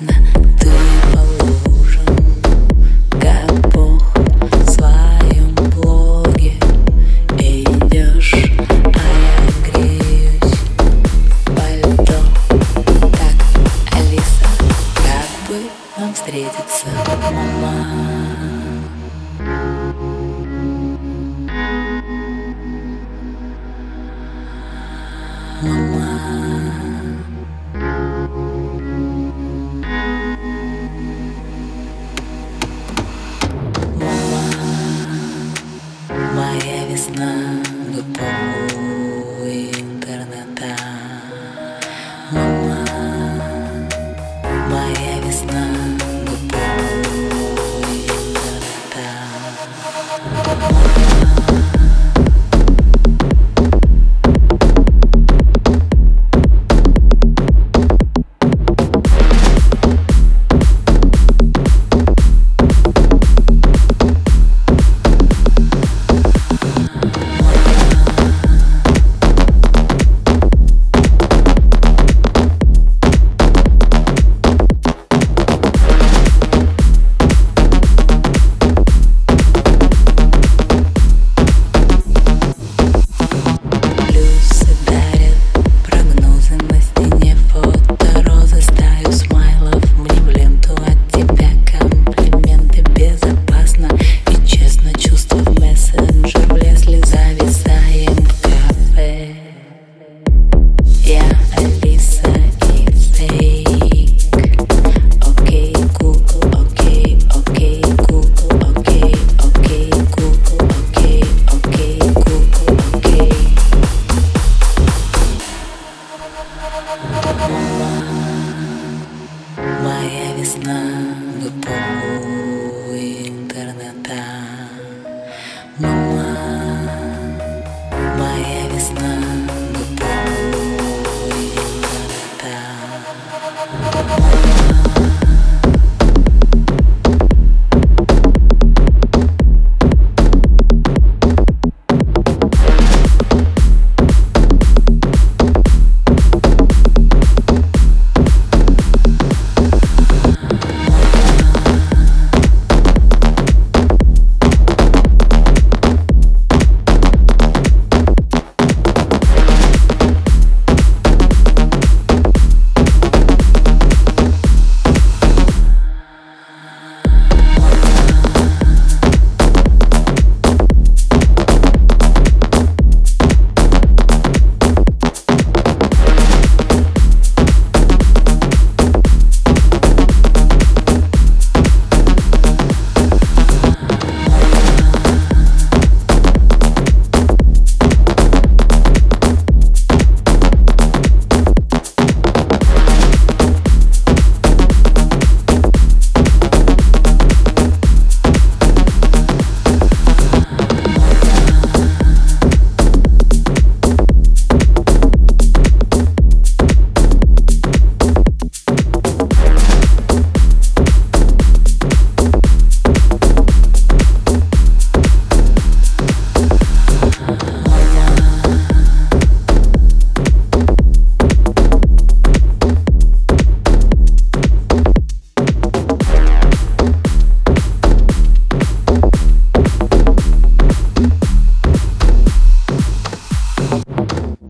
ясно Моя весна в епоху интернета. Мама, моя весна.